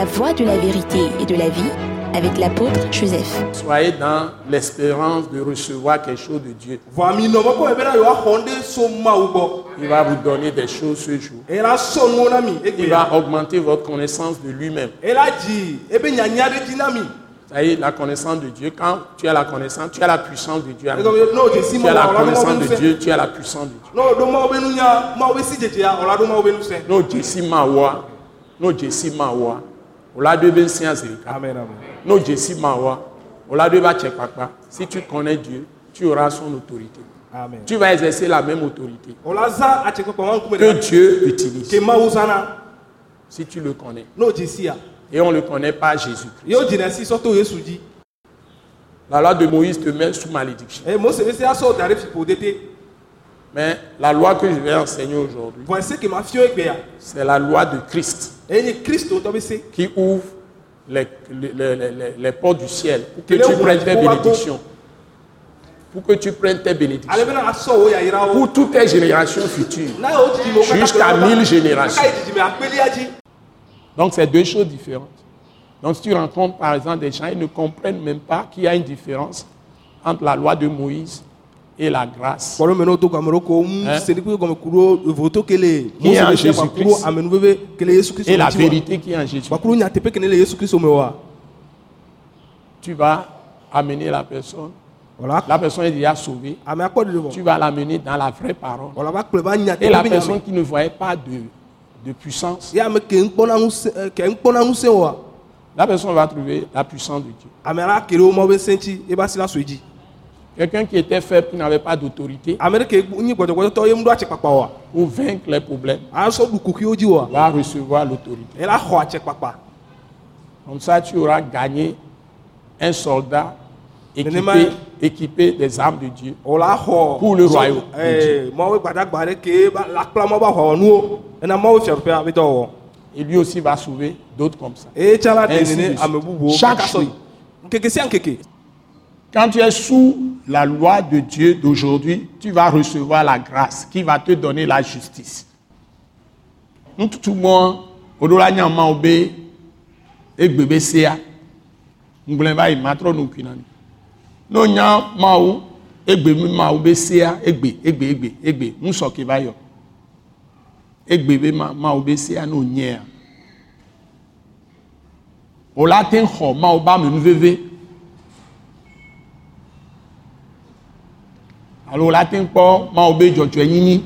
La voie de la vérité et de la vie avec l'apôtre Joseph. Soyez dans l'espérance de recevoir quelque chose de Dieu. Il va vous donner des choses ce jour. mi Il va augmenter votre connaissance de lui-même. y est, la connaissance de Dieu. Quand tu as la connaissance, tu as la puissance de Dieu. si Tu as la connaissance de Dieu, tu as la puissance de Dieu. n'o ɖo mawu be nunya mawu be si dzedzea ɔla ɖo mawu be nusẽ No jesi mawa, no jesi mawa. Si tu connais Dieu, tu auras son autorité. amen. Tu vas exercer la même autorité. Que Dieu utilise. Si tu le connais. Et on ne le connaît pas Jésus-Christ. La loi de Moïse te met sous malédiction. dete Mais la loi que je vais enseigner aujourd'hui, c'est la loi de Christ qui ouvre les, les- les- les- portes du ciel pour que tu prennes tes bénédictions. Pour que tu prennes tes bénédictions. wo yayirawo Pour toutes tes générations futures. mo Jusqu'à mille générations. Donc, c'est deux choses différentes. Donc, si tu rencontres par exemple des gens, ils ne comprennent même pas qu'il y a une différence entre la loi de Moïse et la grâce. Qui est en Et la vérité qui est en Jésus. wa Tu vas amener la personne. La personne est déjà sauvée. ɖeɖe Tu vas l'amener dans la vraie parole. Et la personne qui ne voyait pas de, de puissance, wa la personne va trouver la puissance de Dieu. Quelqu'un qui était faible, qui n'avait pas d'autorité, pour vaincre les problèmes, wa va recevoir l'autorité. Comme ça, tu auras gagné un soldat équipé, équipé des armes de Dieu. wòla xɔ Pour le royaume de Et lui aussi va sauver d'autres comme ça. Ainsi bubuwo Chaque jour. Quand tu es sous la loi de Dieu d'aujourd'hui, tu vas recevoir la grâce qui va te donner la justice. Nous tout le monde, odola nyama obe, egbe be sea, ngble va yi matro no kwinani. No nya mawu, egbe mi mawu be sea, egbe, egbe, egbe, egbe, musɔ ke va yɔ. Egbe be ma mawu be sea no nyea. O la te xɔ mawu ba amenuveve. alola ti ń kpɔ ma wo be dzɔdzɔe nyinyi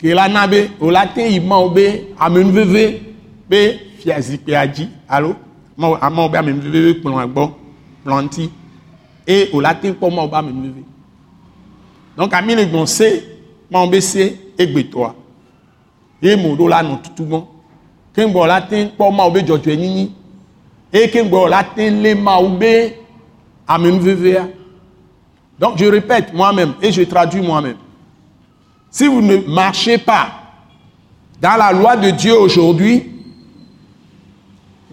ke la na be ola te yi ma wo be amenuveve be fia dzi alo? Ma wo ama wo be amenuveve kplɔa gbɔ kplɔa ŋuti e ola te ń kpɔ ma wo be amenuveve donc ami le gbɔn se ma wo be se egbetɔa ye mo ɖo la nɔ tutu gbɔn keŋgbɔ la te ń kpɔ ma wo be dzɔdzɔe nyinyi eye keŋgbɔ la te ń lé ma wo be. Donc je répète moi-même et je traduis moi-même. Si vous ne marchez pas dans la loi de Dieu aujourd'hui,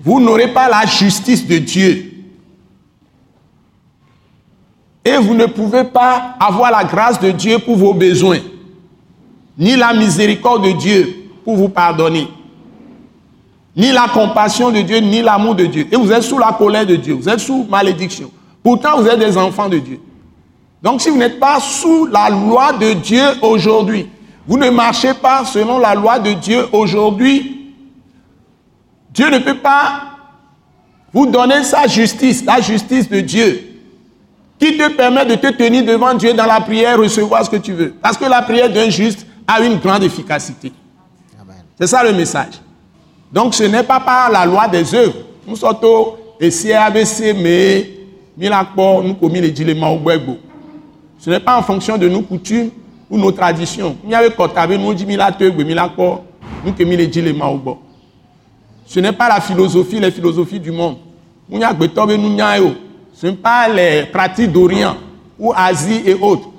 vous n'aurez pas la justice de Dieu. Et vous ne pouvez pas avoir la grâce de Dieu pour vos besoins, ni la miséricorde de Dieu pour vous pardonner, ni la compassion de Dieu, ni l'amour de Dieu. Et vous êtes sous la colère de Dieu, vous êtes sous malédiction. Pourtant, vous êtes des enfants de Dieu. Donc si vous n'êtes pas sous la loi de Dieu aujourd'hui, vous ne marchez pas selon la loi de Dieu aujourd'hui, Dieu ne peut pas vous donner sa justice, la justice de Dieu, qui te permet de te tenir devant Dieu dans la prière, recevoir ce que tu veux. Parce que la prière d'un juste a une grande efficacité. C'est ça le message. Donc ce n'est pas par la loi des œuvres. Nous sommes ici ABC, mais nous commis les ce n'est pas en fonction de nos coutumes ou nos traditions. Ce n'est pas la philosophie, les philosophies du monde. Ce n'est pas les pratiques d'Orient ou Asie et autres.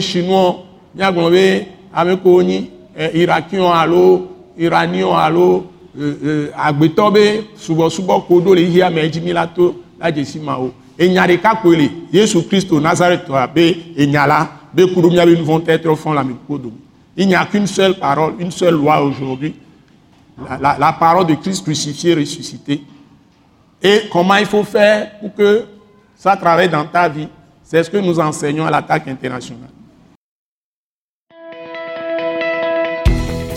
Chinois, ni, irakien, iranien, agbetɔ be subɔsubɔ ko ɖo le yia me edzi mi la to la dzesi ma o enya ɖeka koe le yesu kristo nazaretɔa be enya la Bekuru miabe nous vont être au fond la mikodo. Il n'y a qu'une seule parole, une seule loi aujourd'hui. La, la- la parole de Christ crucifié, ressuscité. Et comment il faut faire pour que ça travaille dans ta vie, c'est ce que nous enseignons à l'attaque internationale.